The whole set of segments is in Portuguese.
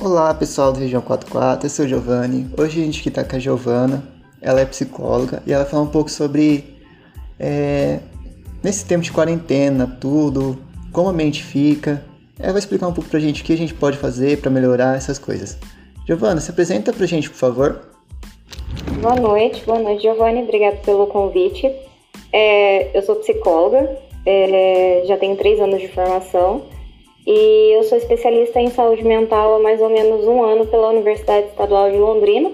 Olá pessoal do Região 44, eu sou o Giovanni. Hoje a gente aqui tá com a Giovana, ela é psicóloga e ela vai falar um pouco sobre é, nesse tempo de quarentena, tudo, como a mente fica. Ela vai explicar um pouco pra gente o que a gente pode fazer para melhorar essas coisas. Giovana, se apresenta pra gente, por favor. Boa noite, boa noite, Giovanni. Obrigada pelo convite. É, eu sou psicóloga, é, já tenho três anos de formação e eu sou especialista em saúde mental há mais ou menos um ano pela Universidade Estadual de Londrina.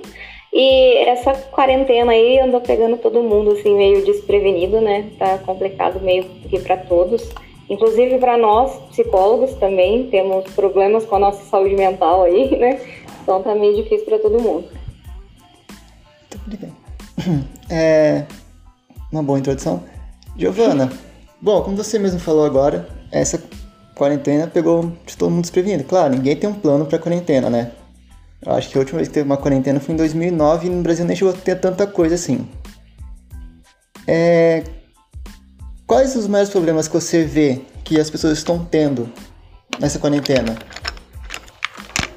E essa quarentena aí andou pegando todo mundo assim meio desprevenido, né? Tá complicado meio que para todos, inclusive para nós psicólogos também temos problemas com a nossa saúde mental aí, né? Então tá meio difícil para todo mundo. Muito obrigado. É uma boa introdução. Giovana, bom, como você mesmo falou agora, essa quarentena pegou todo mundo desprevenido. Claro, ninguém tem um plano para quarentena, né? Eu acho que a última vez que teve uma quarentena foi em 2009 e no Brasil nem chegou a ter tanta coisa assim. É... Quais os maiores problemas que você vê que as pessoas estão tendo nessa quarentena?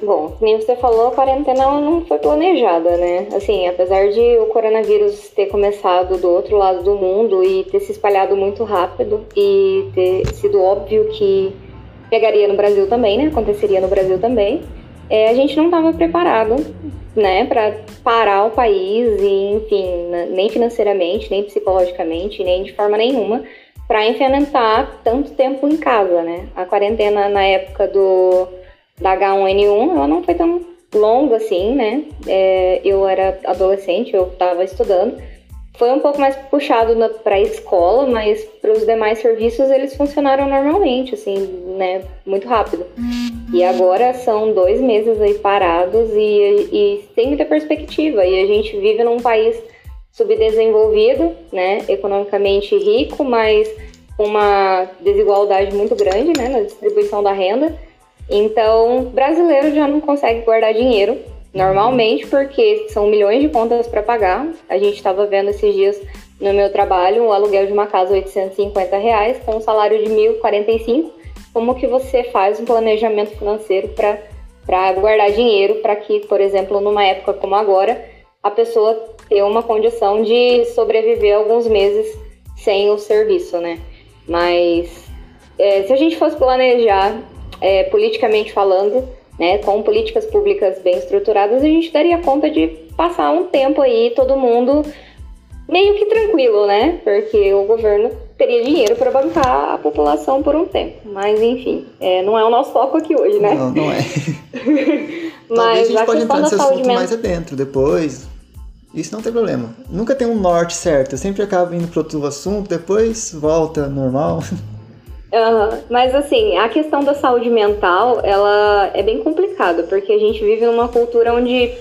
Bom, como você falou, a quarentena não foi planejada, né? Assim, apesar de o coronavírus ter começado do outro lado do mundo e ter se espalhado muito rápido e ter sido óbvio que pegaria no Brasil também, né? Aconteceria no Brasil também. É, a gente não estava preparado, né, para parar o país e, enfim, nem financeiramente, nem psicologicamente, nem de forma nenhuma, para enfrentar tanto tempo em casa, né? A quarentena na época do da H1N1, ela não foi tão longa assim, né? É, eu era adolescente, eu estava estudando, foi um pouco mais puxado para a escola, mas para os demais serviços eles funcionaram normalmente, assim, né, muito rápido. Uhum. E agora são dois meses aí parados e, e sem muita perspectiva. E a gente vive num país subdesenvolvido, né, economicamente rico, mas com uma desigualdade muito grande, né, na distribuição da renda. Então, brasileiro já não consegue guardar dinheiro normalmente, porque são milhões de contas para pagar. A gente estava vendo esses dias no meu trabalho um aluguel de uma casa 850 reais com um salário de 1.045. Como que você faz um planejamento financeiro para guardar dinheiro para que, por exemplo, numa época como agora, a pessoa tenha uma condição de sobreviver alguns meses sem o serviço, né? Mas é, se a gente fosse planejar é, politicamente falando, né, com políticas públicas bem estruturadas, a gente daria conta de passar um tempo aí todo mundo meio que tranquilo, né? Porque o governo teria dinheiro para bancar a população por um tempo. Mas enfim, é, não é o nosso foco aqui hoje, né? Não, não é. Mas a gente a pode entrar nesse assunto mais adentro depois. Isso não tem problema. Nunca tem um norte certo. Eu sempre acabo indo para outro assunto, depois volta normal. Mas assim, a questão da saúde mental, ela é bem complicada, porque a gente vive numa cultura onde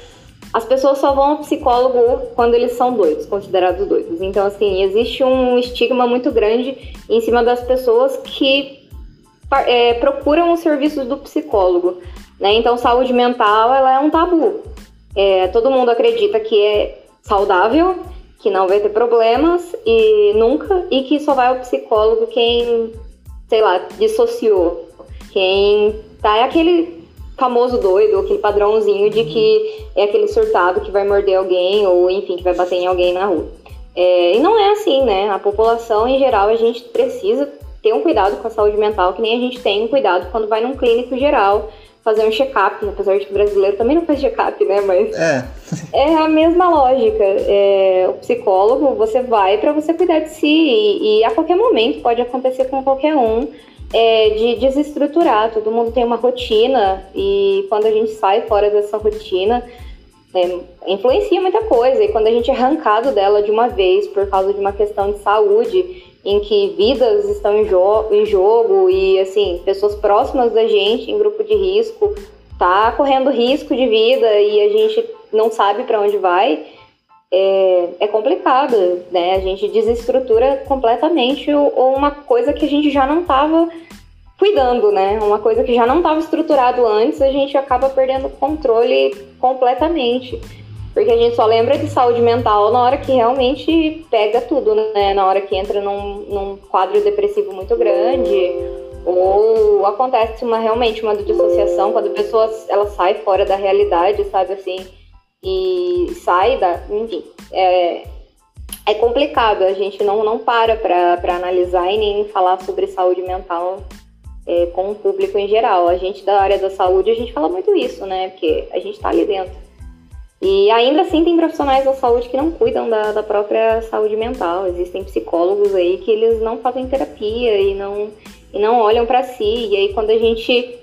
as pessoas só vão ao psicólogo quando eles são doidos, considerados doidos. Então, assim, existe um estigma muito grande em cima das pessoas que é, procuram os serviços do psicólogo. Né? Então, saúde mental, ela é um tabu. É, todo mundo acredita que é saudável, que não vai ter problemas e nunca, e que só vai ao psicólogo quem sei lá, dissociou. Quem tá é aquele famoso doido, aquele padrãozinho de que é aquele surtado que vai morder alguém ou enfim, que vai bater em alguém na rua. É, e não é assim, né? A população em geral, a gente precisa ter um cuidado com a saúde mental, que nem a gente tem um cuidado quando vai num clínico geral fazer um check-up, apesar de que o brasileiro também não faz check-up, né? Mas é, é a mesma lógica. É, o psicólogo, você vai para você cuidar de si e, e, a qualquer momento pode acontecer com qualquer um é, de desestruturar. Todo mundo tem uma rotina e quando a gente sai fora dessa rotina é, influencia muita coisa. E quando a gente é arrancado dela de uma vez por causa de uma questão de saúde em que vidas estão em, jo em jogo e assim pessoas próximas da gente em grupo de risco tá correndo risco de vida e a gente não sabe para onde vai é, é, complicado, né? A gente desestrutura completamente ou uma coisa que a gente já não estava cuidando, né? Uma coisa que já não estava estruturado antes, a gente acaba perdendo o controle completamente. Porque a gente só lembra de saúde mental na hora que realmente pega tudo, né? Na hora que entra num, num quadro depressivo muito grande, Ou acontece uma realmente uma dissociação quando a pessoa ela sai fora da realidade, sabe assim, e sai da, enfim, é, é complicado. A gente não não para para analisar e nem falar sobre saúde mental é, com o público em geral. A gente da área da saúde a gente fala muito isso, né? Porque a gente está ali dentro. E ainda assim tem profissionais da saúde que não cuidam da, da própria saúde mental. Existem psicólogos aí que eles não fazem terapia e não, e não olham para si. E aí quando a gente,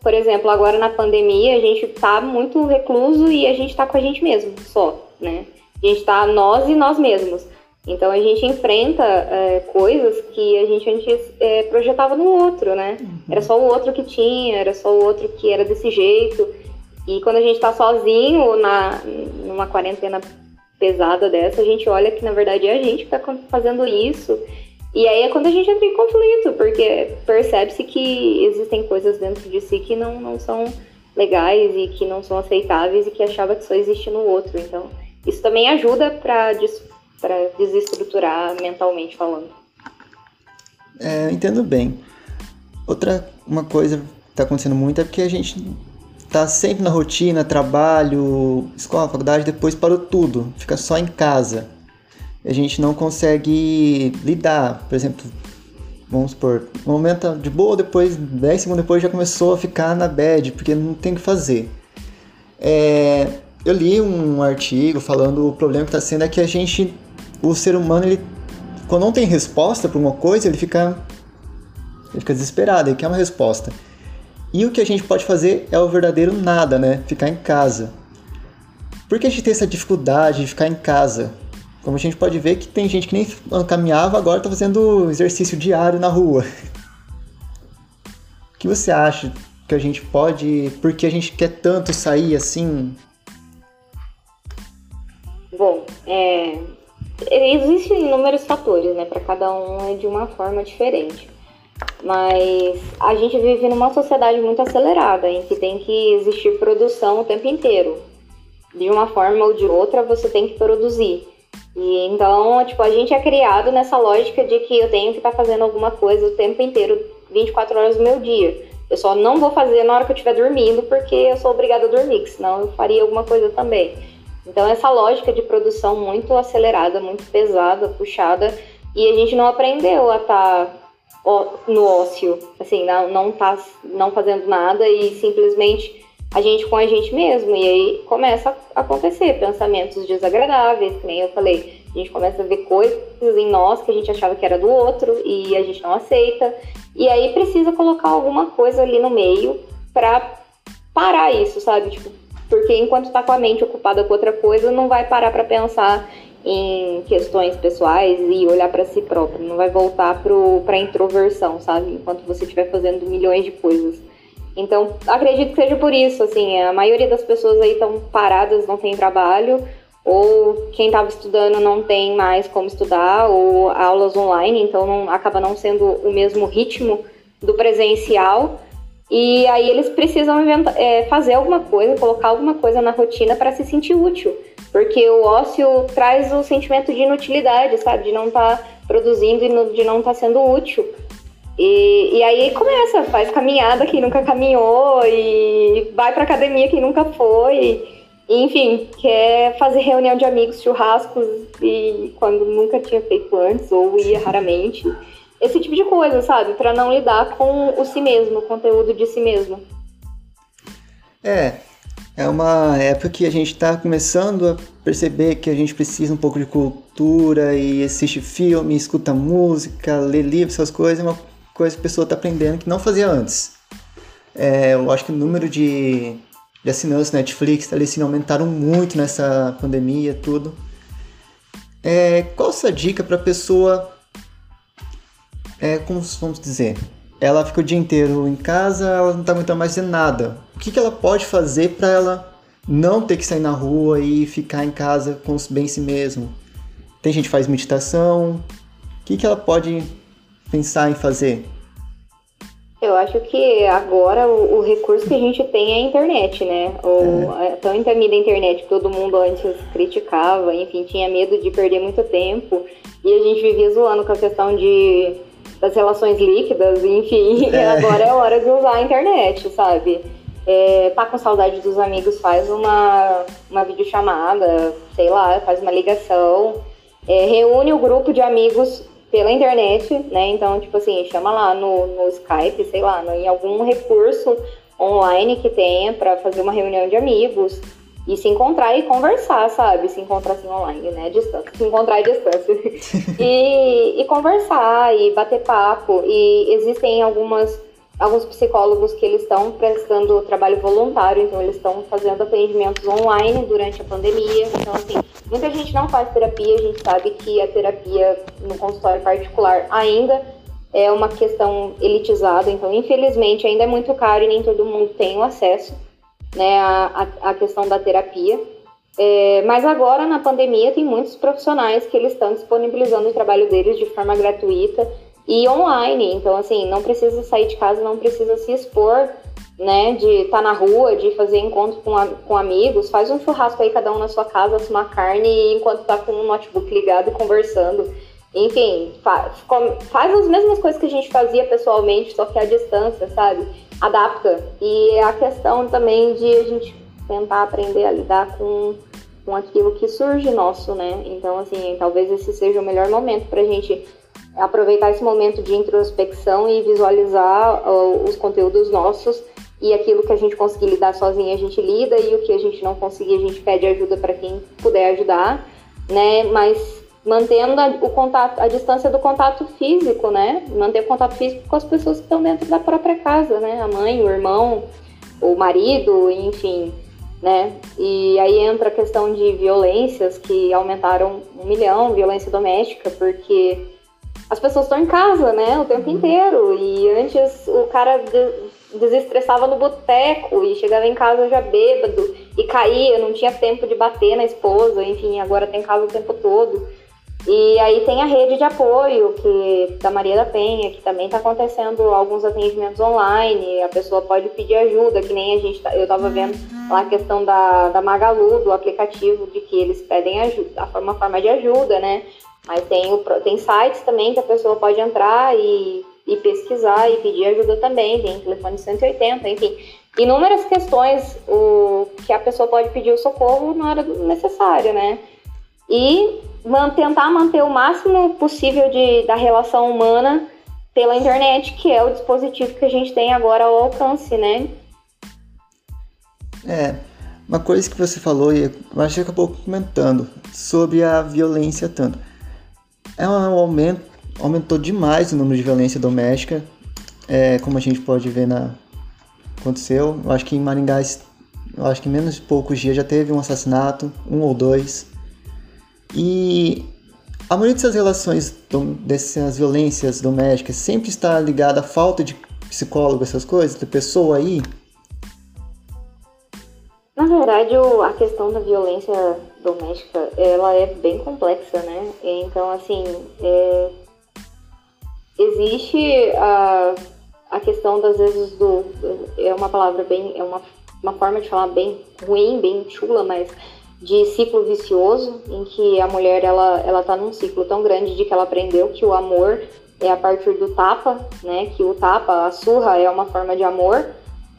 por exemplo, agora na pandemia, a gente tá muito recluso e a gente tá com a gente mesmo, só, né? A gente tá nós e nós mesmos. Então a gente enfrenta é, coisas que a gente antes é, projetava no outro, né? Uhum. Era só o outro que tinha, era só o outro que era desse jeito. E quando a gente está sozinho na, numa quarentena pesada dessa, a gente olha que na verdade é a gente que está fazendo isso. E aí é quando a gente entra em conflito, porque percebe-se que existem coisas dentro de si que não, não são legais e que não são aceitáveis e que achava que só existe no outro. Então, isso também ajuda para des, desestruturar mentalmente falando. É, eu entendo bem. Outra uma coisa que está acontecendo muito é porque a gente tá sempre na rotina, trabalho, escola, faculdade, depois parou tudo, fica só em casa. A gente não consegue lidar, por exemplo, vamos supor, um momento de boa, depois, 10 segundos depois já começou a ficar na bad, porque não tem o que fazer. É, eu li um artigo falando o problema que está sendo é que a gente, o ser humano, ele, quando não tem resposta para uma coisa, ele fica, ele fica desesperado, ele quer uma resposta. E o que a gente pode fazer é o verdadeiro nada, né? Ficar em casa. Por que a gente tem essa dificuldade de ficar em casa? Como a gente pode ver que tem gente que nem caminhava, agora está fazendo exercício diário na rua. O que você acha que a gente pode. Por que a gente quer tanto sair assim? Bom, é, existem inúmeros fatores, né? Para cada um é de uma forma diferente. Mas a gente vive numa sociedade muito acelerada, em que tem que existir produção o tempo inteiro. De uma forma ou de outra, você tem que produzir. E então, tipo, a gente é criado nessa lógica de que eu tenho que estar tá fazendo alguma coisa o tempo inteiro, 24 horas do meu dia. Eu só não vou fazer na hora que eu estiver dormindo, porque eu sou obrigada a dormir, senão eu faria alguma coisa também. Então, essa lógica de produção muito acelerada, muito pesada, puxada, e a gente não aprendeu a estar tá no ócio, assim, não, não tá não fazendo nada e simplesmente a gente com a gente mesmo. E aí começa a acontecer pensamentos desagradáveis, que nem eu falei. A gente começa a ver coisas em nós que a gente achava que era do outro e a gente não aceita. E aí precisa colocar alguma coisa ali no meio para parar isso, sabe? Tipo, porque enquanto tá com a mente ocupada com outra coisa, não vai parar para pensar em questões pessoais e olhar para si próprio, não vai voltar para a introversão, sabe? Enquanto você estiver fazendo milhões de coisas. Então, acredito que seja por isso, assim, a maioria das pessoas aí estão paradas, não tem trabalho, ou quem estava estudando não tem mais como estudar, ou aulas online, então não, acaba não sendo o mesmo ritmo do presencial. E aí eles precisam inventar, é, fazer alguma coisa, colocar alguma coisa na rotina para se sentir útil. Porque o ócio traz o sentimento de inutilidade, sabe? De não estar tá produzindo e de não estar tá sendo útil. E, e aí começa, faz caminhada quem nunca caminhou, e vai pra academia quem nunca foi. E, enfim, quer fazer reunião de amigos, churrascos, e quando nunca tinha feito antes, ou ia raramente. Esse tipo de coisa, sabe? Para não lidar com o si mesmo, o conteúdo de si mesmo. É, é uma época que a gente está começando a perceber que a gente precisa um pouco de cultura e assiste filme, escuta música, lê livros, essas coisas, é uma coisa que a pessoa está aprendendo que não fazia antes. É, eu acho que o número de, de assinantes Netflix, Telecine aumentaram muito nessa pandemia tudo. É, qual sua dica para pessoa, é, como vamos dizer, ela fica o dia inteiro em casa, ela não está aguentando mais fazer nada. O que, que ela pode fazer para ela não ter que sair na rua e ficar em casa com bem si mesmo? Tem gente que faz meditação. O que, que ela pode pensar em fazer? Eu acho que agora o, o, recurso que a gente tem é a internet, né? O, é. é tão temida a internet que todo mundo antes criticava, enfim, tinha medo de perder muito tempo. E a gente vivia zoando com a questão de das relações líquidas, enfim, é. agora é hora de usar a internet, sabe? É, tá com saudade dos amigos, faz uma, uma videochamada, sei lá, faz uma ligação, é, reúne o grupo de amigos pela internet, né? Então, tipo assim, chama lá no, no Skype, sei lá, no, em algum recurso online que tenha para fazer uma reunião de amigos e se encontrar e conversar, sabe? Se encontrar assim online, né? Distância. Se encontrar à distância. e, e conversar e bater papo. E existem algumas alguns psicólogos que eles estão prestando trabalho voluntário, então eles estão fazendo atendimentos online durante a pandemia. Então, assim, muita gente não faz terapia, a gente sabe que a terapia no consultório particular ainda é uma questão elitizada, então, infelizmente, ainda é muito caro e nem todo mundo tem o acesso né, à, à questão da terapia. É, mas agora, na pandemia, tem muitos profissionais que eles estão disponibilizando o trabalho deles de forma gratuita e online. Então, assim, não precisa sair de casa, não precisa se expor, né? De estar tá na rua, de fazer encontro com, a, com amigos. Faz um churrasco aí, cada um na sua casa, uma carne, enquanto tá com o notebook ligado conversando. Enfim, faz, faz as mesmas coisas que a gente fazia pessoalmente, só que à distância, sabe? Adapta. E a questão também de a gente tentar aprender a lidar com, com aquilo que surge nosso, né? Então, assim, talvez esse seja o melhor momento pra gente aproveitar esse momento de introspecção e visualizar uh, os conteúdos nossos e aquilo que a gente conseguir lidar sozinha a gente lida e o que a gente não conseguir a gente pede ajuda para quem puder ajudar, né? Mas mantendo a, o contato, a distância do contato físico, né? Manter o contato físico com as pessoas que estão dentro da própria casa, né? A mãe, o irmão, o marido, enfim, né? E aí entra a questão de violências que aumentaram um milhão, violência doméstica, porque as pessoas estão em casa, né, o tempo uhum. inteiro. E antes o cara desestressava no boteco e chegava em casa já bêbado e caía, não tinha tempo de bater na esposa, enfim, agora tem casa o tempo todo. E aí tem a rede de apoio que da Maria da Penha, que também está acontecendo alguns atendimentos online. A pessoa pode pedir ajuda, que nem a gente tá, eu estava vendo uhum. lá a questão da, da Magalu, do aplicativo, de que eles pedem ajuda, uma forma de ajuda, né? Mas tem, o, tem sites também que a pessoa pode entrar e, e pesquisar e pedir ajuda também. Tem telefone 180, enfim. Inúmeras questões o, que a pessoa pode pedir o socorro na hora necessária, né? E man, tentar manter o máximo possível de, da relação humana pela internet, que é o dispositivo que a gente tem agora ao alcance, né? É, uma coisa que você falou e eu acho que acabou comentando sobre a violência tanto é um aumento, aumentou demais o número de violência doméstica, é, como a gente pode ver na aconteceu. Eu acho que em Maringá, eu acho que em menos de poucos dias já teve um assassinato, um ou dois. E a maioria dessas relações, dessas violências domésticas, sempre está ligada à falta de psicólogo, essas coisas, de pessoa aí. Na verdade, a questão da violência doméstica, ela é bem complexa, né? Então, assim, é, existe a, a questão das vezes do... É uma palavra bem... É uma, uma forma de falar bem ruim, bem chula, mas de ciclo vicioso, em que a mulher, ela, ela tá num ciclo tão grande de que ela aprendeu que o amor é a partir do tapa, né? Que o tapa, a surra é uma forma de amor,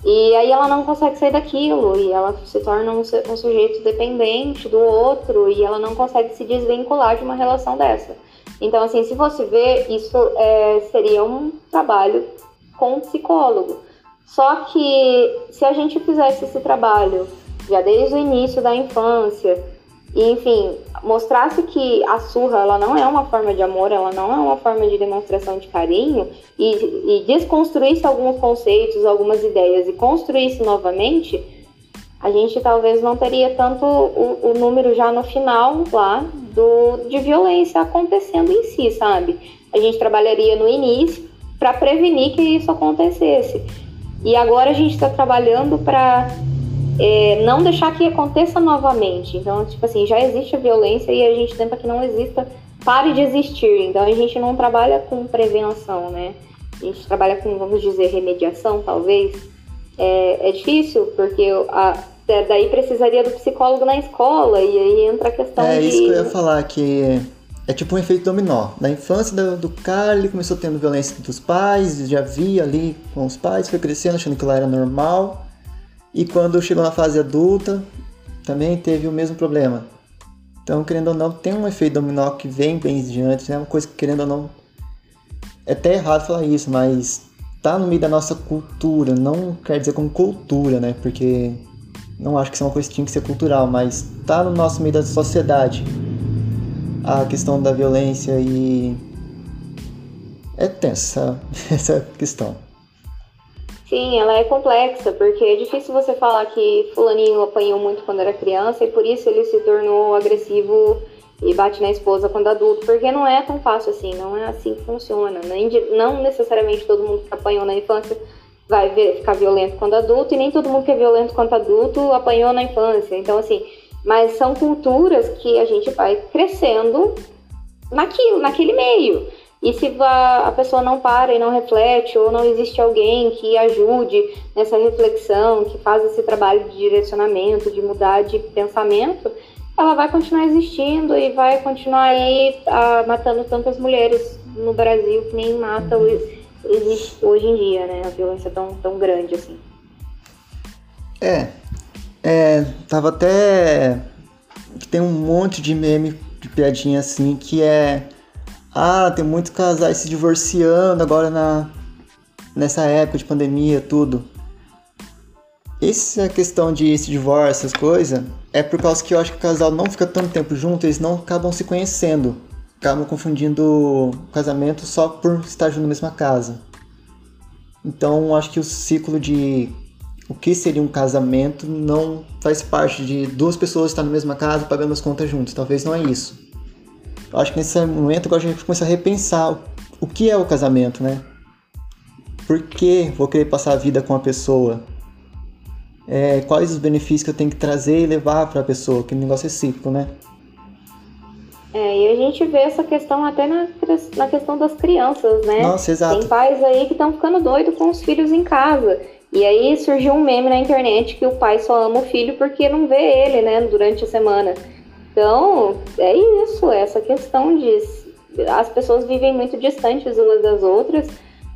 e aí ela não consegue sair daquilo e ela se torna um, um, sujeito dependente do outro e ela não consegue se desvincular de uma relação dessa. Então, assim, se você vê, isso é, seria um trabalho com um psicólogo. Só que se a gente fizesse esse trabalho já desde o início da infância, e, enfim, mostrasse que a surra ela não é uma forma de amor, ela não é uma forma de demonstração de carinho, e, e desconstruísse alguns conceitos, algumas ideias e construísse novamente, a gente talvez não teria tanto o, o número já no final lá do, de violência acontecendo em si, sabe? A gente trabalharia no início para prevenir que isso acontecesse. E agora a gente está trabalhando para é, não deixar que aconteça novamente. Então, tipo assim, já existe a violência e a gente tenta que não exista, pare de existir. Então, a gente não trabalha com prevenção, né? A gente trabalha com, vamos dizer, remediação, talvez. É, é difícil, porque a, daí precisaria do psicólogo na escola, e aí entra a questão é, de... É isso que eu ia falar, que é tipo um efeito dominó. Na infância do, do cara, ele começou tendo violência dos pais, já via ali com os pais, foi crescendo achando que lá era normal. E quando chegou na fase adulta, também teve o mesmo problema. Então, querendo ou não, tem um efeito dominó que vem bem de antes, é né? uma coisa que, querendo ou não, é até errado falar isso, mas tá no meio da nossa cultura, não quer dizer como cultura, né? Porque não acho que isso é uma coisa que tinha que ser cultural, mas tá no nosso meio da sociedade a questão da violência e é tensa essa questão. Sim, ela é complexa, porque é difícil você falar que fulaninho apanhou muito quando era criança e por isso ele se tornou agressivo e bate na esposa quando adulto, porque não é tão fácil assim, não é assim que funciona. Não necessariamente todo mundo que apanhou na infância vai ficar violento quando adulto e nem todo mundo que é violento quando adulto apanhou na infância. Então, assim, mas são culturas que a gente vai crescendo naquilo, naquele meio. E se a pessoa não para e não reflete, ou não existe alguém que ajude nessa reflexão, que faz esse trabalho de direcionamento, de mudar de pensamento, ela vai continuar existindo e vai continuar aí ah, matando tantas mulheres no Brasil que nem mata existe hoje em dia, né? A violência tão, tão grande assim. É, é, tava até. Tem um monte de meme de piadinha assim que é. Ah, tem muitos casais se divorciando agora na, nessa época de pandemia, tudo. Essa questão de esse divórcio, essas coisas, é por causa que eu acho que o casal não fica tanto tempo junto, eles não acabam se conhecendo. Acabam confundindo casamento só por estar junto na mesma casa. Então, acho que o ciclo de o que seria um casamento não faz parte de duas pessoas estar na mesma casa pagando as contas juntos. Talvez não é isso. Eu acho que nesse momento agora a gente começa a repensar o que é o casamento, né? Por que vou querer passar a vida com a pessoa? É, quais os benefícios que eu tenho que trazer e levar para a pessoa? Que negócio é né? É, e a gente vê essa questão até na, na questão das crianças, né? Nossa, exato. Tem pais aí que estão ficando doidos com os filhos em casa. E aí surgiu um meme na internet que o pai só ama o filho porque não vê ele, né, durante a semana. Então, é isso, é essa questão de as pessoas vivem muito distantes umas das outras.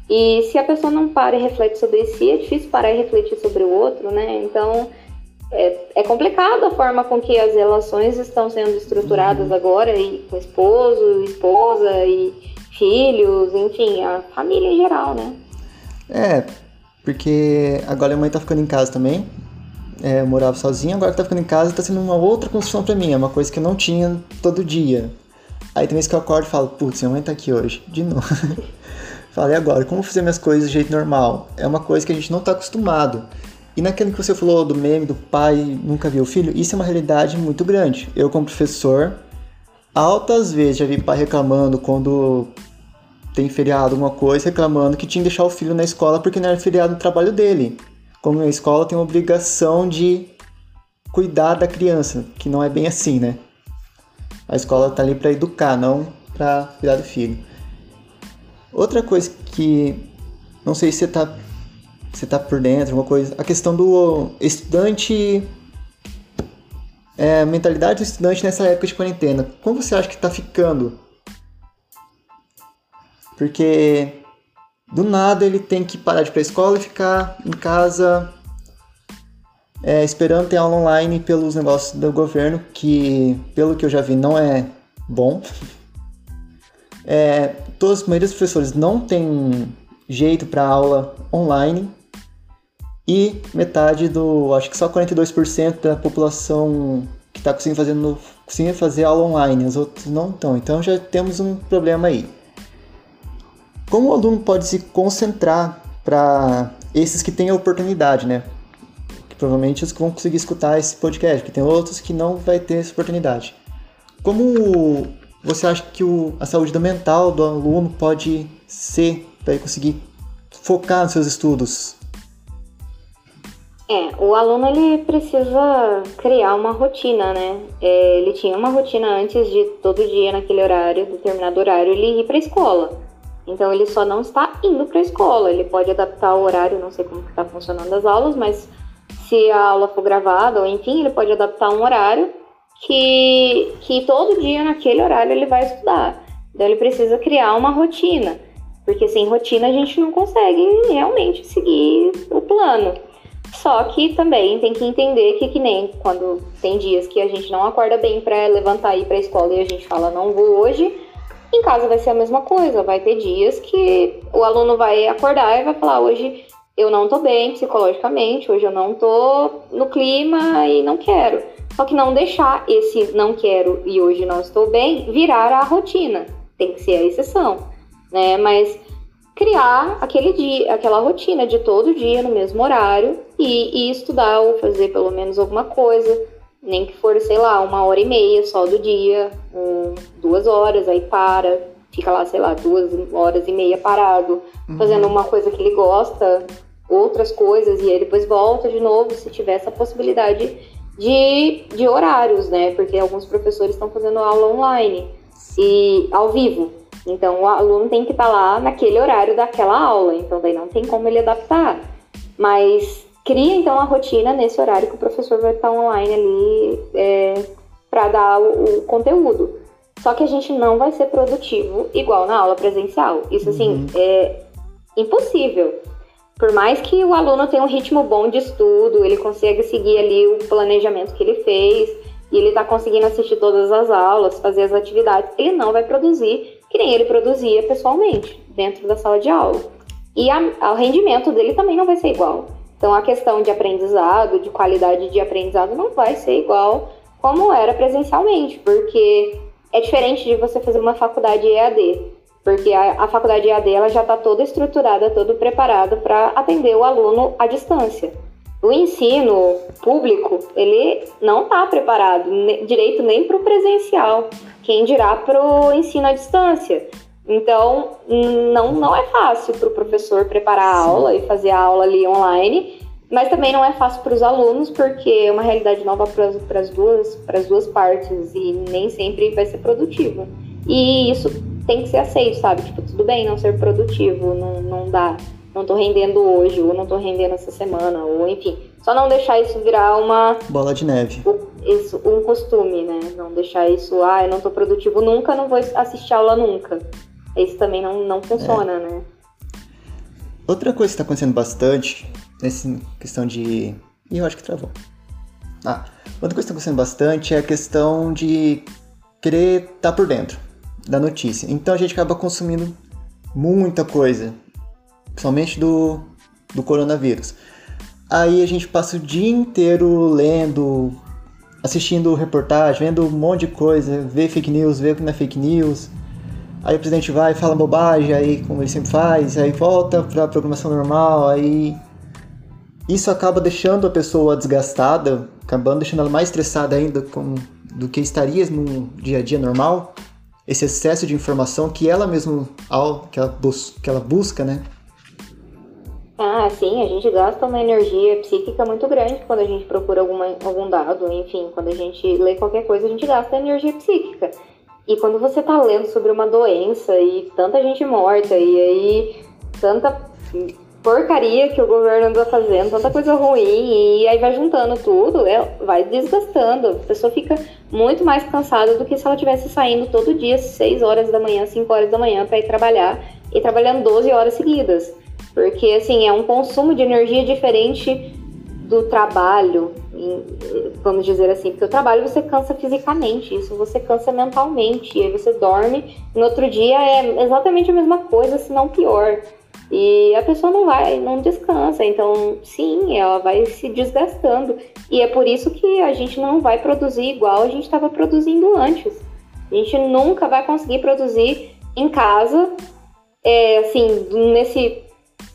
E se a pessoa não para e reflete sobre si, é difícil parar e refletir sobre o outro, né? Então, é, é complicado a forma com que as relações estão sendo estruturadas uhum. agora, e com esposo, esposa e filhos, enfim, a família em geral, né? É, porque agora a mãe tá ficando em casa também. É, morava sozinho, agora que tá ficando em casa tá sendo uma outra construção para mim, é uma coisa que eu não tinha todo dia. Aí tem vezes que eu acordo e falo, putz, minha mãe tá aqui hoje, de novo. Falei agora, como fazer minhas coisas do jeito normal? É uma coisa que a gente não tá acostumado. E naquilo que você falou do meme do pai nunca viu o filho, isso é uma realidade muito grande. Eu, como professor, altas vezes já vi pai reclamando quando tem feriado, alguma coisa, reclamando que tinha que deixar o filho na escola porque não era feriado no trabalho dele. Como a escola tem a obrigação de cuidar da criança, que não é bem assim, né? A escola tá ali para educar, não para cuidar do filho. Outra coisa que não sei se você tá, você tá por dentro, alguma coisa, a questão do estudante é, mentalidade do estudante nessa época de quarentena. Como você acha que está ficando porque do nada ele tem que parar de ir para a escola e ficar em casa é, esperando ter aula online pelos negócios do governo, que pelo que eu já vi não é bom. É, todos, a maioria dos professores não tem jeito para aula online e metade do, acho que só 42% da população que está conseguindo fazer, no, conseguindo fazer aula online, os outros não estão. Então já temos um problema aí. Como o aluno pode se concentrar para esses que têm a oportunidade, né? Que provavelmente os que vão conseguir escutar esse podcast, que tem outros que não vai ter essa oportunidade. Como você acha que o, a saúde mental do aluno pode ser para ele conseguir focar nos seus estudos? É, o aluno ele precisa criar uma rotina, né? É, ele tinha uma rotina antes de todo dia naquele horário, determinado horário, ele ir para a escola. Então ele só não está indo para a escola, ele pode adaptar o horário, não sei como está funcionando as aulas, mas se a aula for gravada ou enfim, ele pode adaptar um horário que, que todo dia naquele horário ele vai estudar. Então ele precisa criar uma rotina, porque sem rotina a gente não consegue realmente seguir o plano. Só que também tem que entender que, que nem quando tem dias que a gente não acorda bem para levantar e ir para a escola e a gente fala não vou hoje, em casa vai ser a mesma coisa. Vai ter dias que o aluno vai acordar e vai falar hoje eu não tô bem psicologicamente, hoje eu não tô no clima e não quero. Só que não deixar esse não quero e hoje não estou bem virar a rotina. Tem que ser a exceção, né? Mas criar aquele dia, aquela rotina de todo dia no mesmo horário e, e estudar ou fazer pelo menos alguma coisa, nem que for, sei lá, uma hora e meia só do dia, um, duas horas, aí para, fica lá, sei lá, duas horas e meia parado, uhum. fazendo uma coisa que ele gosta, outras coisas, e aí depois volta de novo, se tiver essa possibilidade de, de horários, né? Porque alguns professores estão fazendo aula online e ao vivo. Então o aluno tem que estar tá lá naquele horário daquela aula, então daí não tem como ele adaptar. Mas cria então a rotina nesse horário que o professor vai estar online ali é, para dar o, o, conteúdo. Só que a gente não vai ser produtivo igual na aula presencial. Isso assim uhum. é impossível. Por mais que o aluno tenha um ritmo bom de estudo, ele consiga seguir ali o planejamento que ele fez e ele está conseguindo assistir todas as aulas, fazer as atividades, ele não vai produzir que nem ele produzia pessoalmente dentro da sala de aula. E a, o rendimento dele também não vai ser igual. Então, a questão de aprendizado, de qualidade de aprendizado, não vai ser igual como era presencialmente, porque é diferente de você fazer uma faculdade EAD, porque a, a faculdade EAD ela já está toda estruturada, toda preparada para atender o aluno à distância. O ensino público, ele não está preparado direito nem para o presencial, quem dirá para o ensino à distância. Então, não, não é fácil para o professor preparar a aula e fazer a aula ali online, mas também não é fácil para os alunos, porque é uma realidade nova para as duas, as duas partes e nem sempre vai ser produtivo. E isso tem que ser aceito, sabe? Tipo, tudo bem não ser produtivo, não, não dá, não tô rendendo hoje, ou não tô rendendo essa semana, ou enfim. Só não deixar isso virar uma. Bola de neve. Isso, um costume, né? Não deixar isso, ah, eu não tô produtivo nunca, não vou assistir aula nunca. Isso também não, não funciona, é. né? Outra coisa que está acontecendo bastante, nessa questão de. Ih, eu acho que travou. Ah, outra coisa que está acontecendo bastante é a questão de querer estar tá por dentro da notícia. Então a gente acaba consumindo muita coisa, principalmente do, do coronavírus. Aí a gente passa o dia inteiro lendo, assistindo reportagem, vendo um monte de coisa, vê fake news, vê que não é fake news. Aí o presidente vai, fala bobagem, aí como ele sempre faz, aí volta para a programação normal, aí isso acaba deixando a pessoa desgastada, acabando deixando ela mais estressada ainda com, do que estaria no dia a dia normal. Esse excesso de informação que ela mesma que ela, bus, que ela busca, né? Ah, sim, a gente gasta uma energia psíquica muito grande quando a gente procura alguma, algum dado, enfim, quando a gente lê qualquer coisa, a gente gasta energia psíquica. E quando você tá lendo sobre uma doença e tanta gente morta e aí tanta porcaria que o governo anda fazendo, tanta coisa ruim, e aí vai juntando tudo, é, vai desgastando. A pessoa fica muito mais cansada do que se ela tivesse saindo todo dia, 6 horas da manhã, 5 horas da manhã, para ir trabalhar e trabalhando 12 horas seguidas. Porque, assim, é um consumo de energia diferente do trabalho, vamos dizer assim, porque o trabalho você cansa fisicamente, isso você cansa mentalmente, e aí você dorme, no outro dia é exatamente a mesma coisa, se não pior. E a pessoa não vai, não descansa, então sim, ela vai se desgastando. E é por isso que a gente não vai produzir igual a gente estava produzindo antes. A gente nunca vai conseguir produzir em casa, é, assim, nesse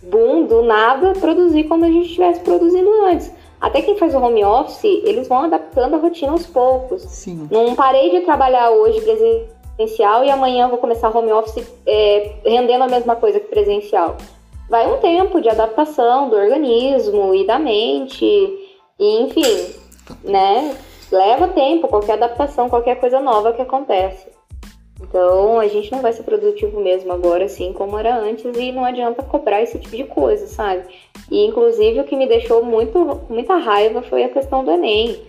boom, do nada, produzir como a gente estivesse produzindo antes. Até quem faz o home office, eles vão adaptando a rotina aos poucos. Sim. Não parei de trabalhar hoje presencial e amanhã vou começar home office é, rendendo a mesma coisa que presencial. Vai um tempo de adaptação do organismo e da mente, e, enfim, né? Leva tempo, qualquer adaptação, qualquer coisa nova que acontece. Então a gente não vai ser produtivo mesmo agora, assim como era antes, e não adianta cobrar esse tipo de coisa, sabe? E inclusive o que me deixou muito, muita raiva foi a questão do Enem.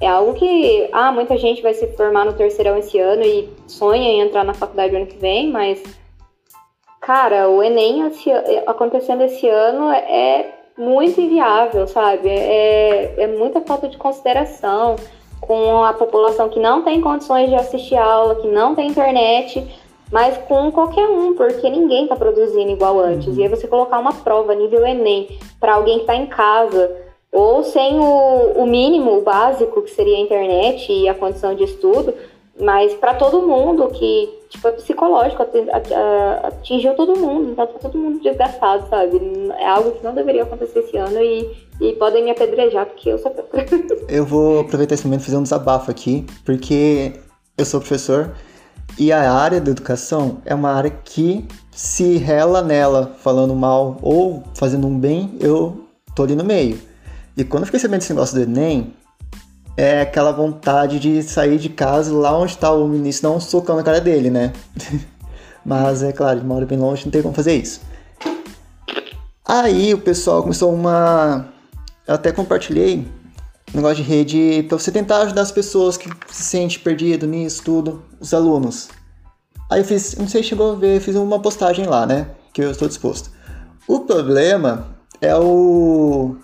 É algo que, ah, muita gente vai se formar no terceirão esse ano e sonha em entrar na faculdade ano que vem, mas, cara, o Enem acontecendo esse ano é muito inviável, sabe? É, é muita falta de consideração com a população que não tem condições de assistir aula, que não tem internet, mas com qualquer um, porque ninguém está produzindo igual antes. Uhum. E aí você colocar uma prova nível Enem para alguém que está em casa ou sem o, o mínimo, o básico, que seria a internet e a condição de estudo, mas para todo mundo que, tipo, é psicológico, atingiu todo mundo, então tá todo mundo desgastado, sabe? É algo que não deveria acontecer esse ano e, e podem me apedrejar, porque eu sou Eu vou aproveitar esse momento e fazer um desabafo aqui, porque eu sou professor e a área da educação é uma área que se rela nela falando mal ou fazendo um bem, eu tô ali no meio. E quando eu fiquei sabendo desse negócio do Enem, é aquela vontade de sair de casa lá onde tá o ministro, dar um socão na cara dele, né? Mas é claro, ele mora bem longe, não tem como fazer isso. Aí o pessoal começou uma. Eu até compartilhei um negócio de rede para você tentar ajudar as pessoas que se sentem perdido nisso, tudo, os alunos. Aí eu fiz, não sei se chegou a ver, fiz uma postagem lá, né? Que eu estou disposto. O problema é o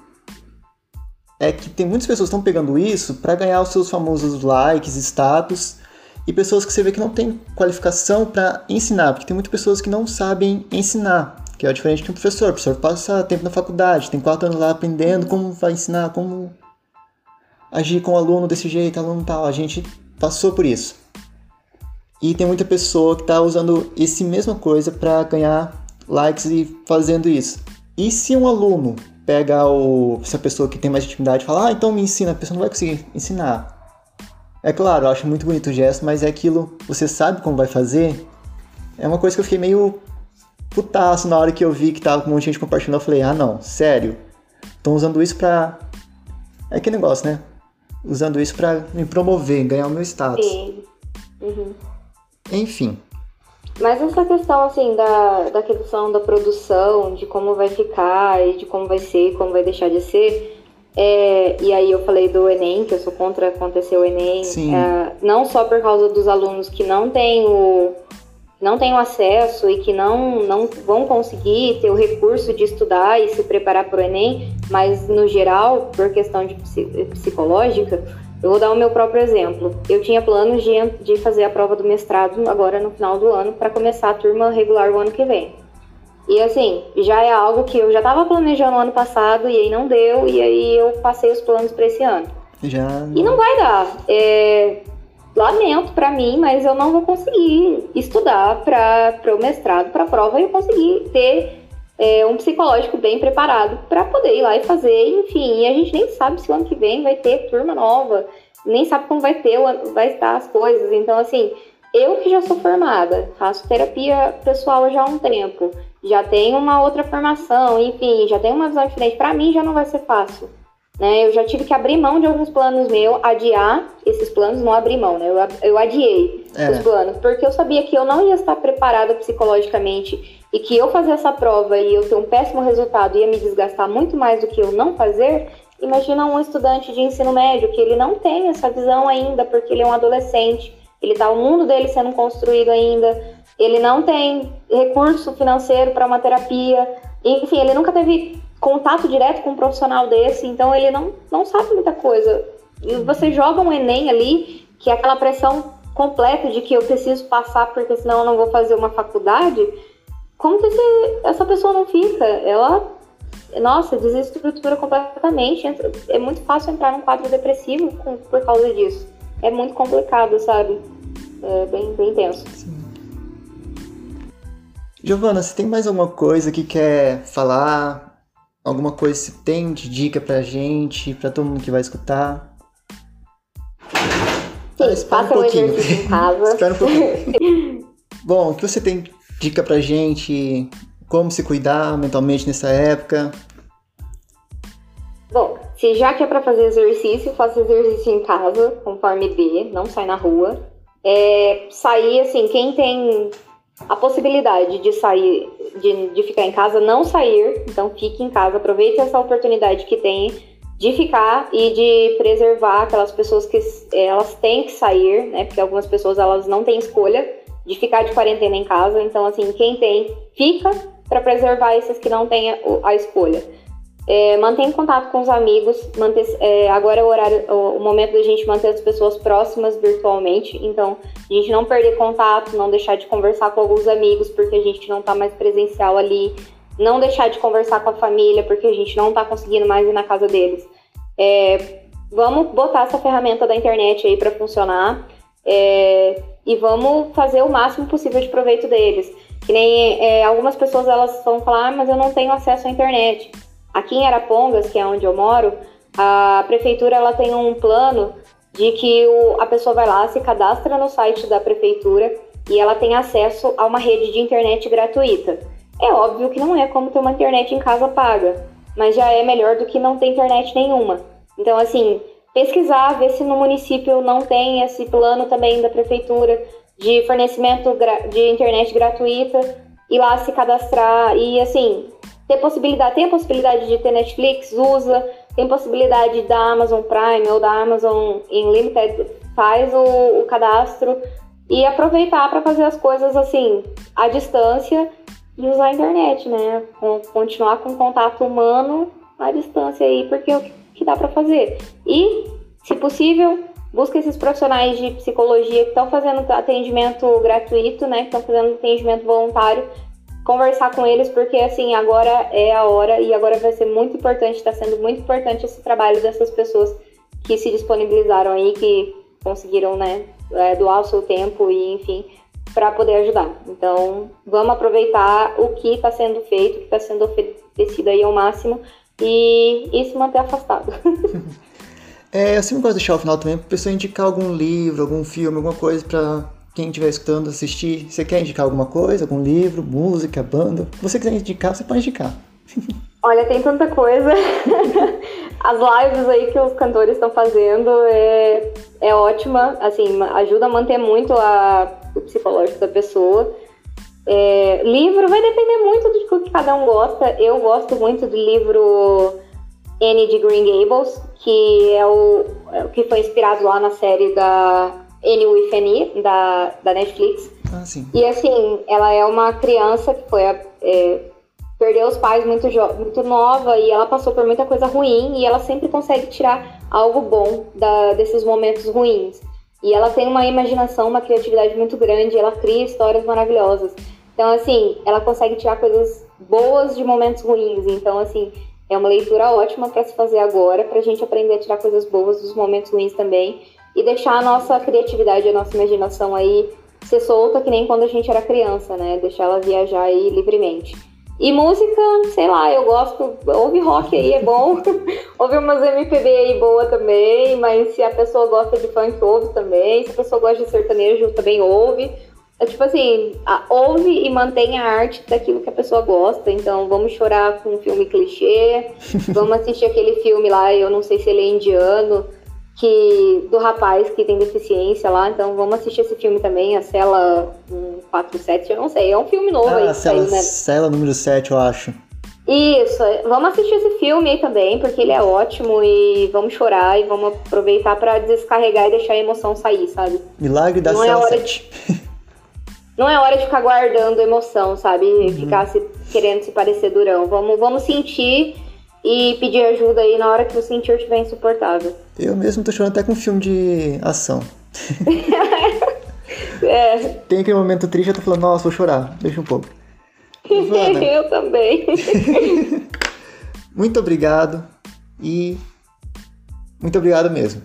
é que tem muitas pessoas que estão pegando isso para ganhar os seus famosos likes, status, e pessoas que você vê que não tem qualificação para ensinar, porque tem muitas pessoas que não sabem ensinar, que é diferente de um professor. O professor passa tempo na faculdade, tem quatro anos lá aprendendo como vai ensinar, como agir com o aluno desse jeito, aluno tal. A gente passou por isso. E tem muita pessoa que está usando esse mesma coisa para ganhar likes e fazendo isso. E se um aluno pega o, essa pessoa que tem mais intimidade fala, ah, então me ensina, a pessoa não vai conseguir ensinar. É claro, eu acho muito bonito o gesto, mas é aquilo, você sabe como vai fazer. É uma coisa que eu fiquei meio putaço na hora que eu vi que tava com um monte de gente compartilhando. Eu falei, ah não, sério? Estão usando isso pra. É que negócio, né? Usando isso pra me promover, ganhar o meu status. Sim. Uhum. Enfim. Mas essa questão, assim, da, da questão da produção, de como vai ficar e de como vai ser, como vai deixar de ser, é, e aí eu falei do Enem, que eu sou contra acontecer o Enem, é, não só por causa dos alunos que não têm o, não o acesso e que não, não vão conseguir ter o recurso de estudar e se preparar para o Enem, mas no geral, por questão de psicológica, eu vou dar o meu próprio exemplo. Eu tinha planos de, de fazer a prova do mestrado agora no final do ano para começar a turma regular o ano que vem. E assim, já é algo que eu já estava planejando no ano passado e aí não deu, e aí eu passei os planos para esse ano. Já... E não vai dar. É... Lamento para mim, mas eu não vou conseguir estudar para o mestrado, para a prova, e eu conseguir ter é, um psicológico bem preparado para poder ir lá e fazer, enfim. E a gente nem sabe se o ano que vem vai ter turma nova, nem sabe como vai ter, vai estar as coisas. Então, assim, eu que já sou formada, faço terapia pessoal já há um tempo, já tenho uma outra formação, enfim, já tenho uma visão diferente. Para mim já não vai ser fácil. Né? Eu já tive que abrir mão de alguns planos meus, adiar esses planos, não abrir mão, né? Eu, eu adiei é. os planos, porque eu sabia que eu não ia estar preparada psicologicamente e que eu fazer essa prova e eu ter um péssimo resultado ia me desgastar muito mais do que eu não fazer. Imagina um estudante de ensino médio que ele não tem essa visão ainda, porque ele é um adolescente, ele tá o mundo dele sendo construído ainda, ele não tem recurso financeiro para uma terapia, enfim, ele nunca teve contato direto com um profissional desse, então ele não, não sabe muita coisa. E você joga um Enem ali, que é aquela pressão completa de que eu preciso passar porque senão eu não vou fazer uma faculdade. Como que essa pessoa não fica? Ela, nossa, desestrutura completamente. É muito fácil entrar num quadro depressivo com, por causa disso. É muito complicado, sabe? É bem, bem tenso. Giovana, você tem mais alguma coisa que quer falar? Alguma coisa você tem de dica pra gente, pra todo mundo que vai escutar? Sim, faça um, casa. espera um pouquinho. Bom, o que você tem dica pra gente? Como se cuidar mentalmente nessa época? Bom, se já que é pra fazer exercício, faça exercício em casa, conforme B, não sai na rua. É, sair, assim, quem tem a possibilidade de sair, de, de ficar em casa, não sair, então fique em casa, aproveite essa oportunidade que tem de ficar e de preservar aquelas pessoas que elas têm que sair, né? Porque algumas pessoas elas não têm escolha de ficar de quarentena em casa. Então, assim, quem tem, fica para preservar esses que não têm a escolha. É, contato com os amigos. Manter, é, agora é o horário, o, momento da gente manter as pessoas próximas virtualmente. Então, a gente não perder contato, não deixar de conversar com alguns amigos porque a gente não está mais presencial ali. Não deixar de conversar com a família porque a gente não está conseguindo mais ir na casa deles. É, vamos botar essa ferramenta da internet aí para funcionar é, e vamos fazer o máximo possível de proveito deles. Que nem é, algumas pessoas elas vão falar, ah, mas eu não tenho acesso à internet. Aqui em Arapongas, que é onde eu moro, a prefeitura ela tem um plano de que o, a pessoa vai lá, se cadastra no site da prefeitura e ela tem acesso a uma rede de internet gratuita. É óbvio que não é como ter uma internet em casa paga, mas já é melhor do que não ter internet nenhuma. Então, assim, pesquisar, ver se no município não tem esse plano também da prefeitura de fornecimento de internet gratuita, ir lá se cadastrar e, assim, ter possibilidade, tem a possibilidade de ter Netflix, usa, tem possibilidade da Amazon Prime ou da Amazon Unlimited, faz o, o cadastro e aproveitar para fazer as coisas assim à distância e usar a internet, né? Continuar com contato humano à distância aí, porque é o que dá para fazer. E, se possível, busca esses profissionais de psicologia que estão fazendo atendimento gratuito, né? Que estão fazendo atendimento voluntário conversar com eles, porque assim, agora é a hora e agora vai ser muito importante, está sendo muito importante esse trabalho dessas pessoas que se disponibilizaram aí, que conseguiram, né, é, doar o seu tempo e, enfim, para poder ajudar. Então, vamos aproveitar o que está sendo feito, o que está sendo oferecido aí ao máximo e, e se manter afastado. é, eu sempre gosto de deixar o final também para pessoa indicar algum livro, algum filme, alguma coisa para quem estiver escutando, assistir, você quer indicar alguma coisa, algum livro, música, banda? Você quiser indicar, você pode indicar. Olha, tem tanta coisa. As lives aí que os cantores estão fazendo é, é ótima, assim, ajuda a manter muito a, o psicológico da pessoa. É, livro vai depender muito do que cada um gosta. Eu gosto muito do livro Anne de Green Gables, que é é o que foi inspirado lá na série da With Annie, da, da Netflix. Ah, sim. E assim, ela é uma criança que foi é, perdeu os pais muito, muito nova e ela passou por muita coisa ruim e ela sempre consegue tirar algo bom da, desses momentos ruins. E ela tem uma imaginação, uma criatividade muito grande, ela cria histórias maravilhosas. Então, assim, ela consegue tirar coisas boas de momentos ruins. Então, assim, é uma leitura ótima para se fazer agora, para a gente aprender a tirar coisas boas dos momentos ruins também e deixar a nossa criatividade, a nossa imaginação aí ser solta que nem quando a gente era criança, né? Deixar ela viajar aí livremente. E música, sei lá, eu gosto, ouve rock aí, é bom. ouve umas MPB aí boa também, mas se a pessoa gosta de funk, ouve também. Se a pessoa gosta de sertanejo, também ouve. É tipo assim, a, ouve e mantém a arte daquilo que a pessoa gosta. Então, vamos chorar com um filme clichê, vamos assistir aquele filme lá, eu não sei se ele é indiano, que do rapaz que tem deficiência lá. Então vamos assistir esse filme também, a Cela 147, eu não sei. É um filme novo ah, aí. Cela, né? Cela número 7, eu acho. Isso, vamos assistir esse filme aí também, porque ele é ótimo e vamos chorar e vamos aproveitar para descarregar e deixar a emoção sair, sabe? Milagre da não Cela é hora 7. De... Não é hora de ficar guardando emoção, sabe? Uhum. Ficar se, querendo se parecer durão. Vamos, vamos sentir e pedir ajuda aí na hora que o sentir estiver insuportável. Eu mesmo tô chorando até com filme de ação. é. Tem aquele momento triste, eu tô falando, nossa, vou chorar, deixa um pouco. eu também. muito obrigado e muito obrigado mesmo.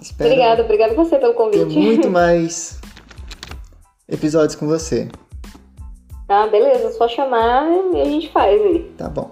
Espero obrigado, obrigado você pelo convite. Ter muito mais episódios com você. Ah, beleza, só chamar e a gente faz aí. Tá bom.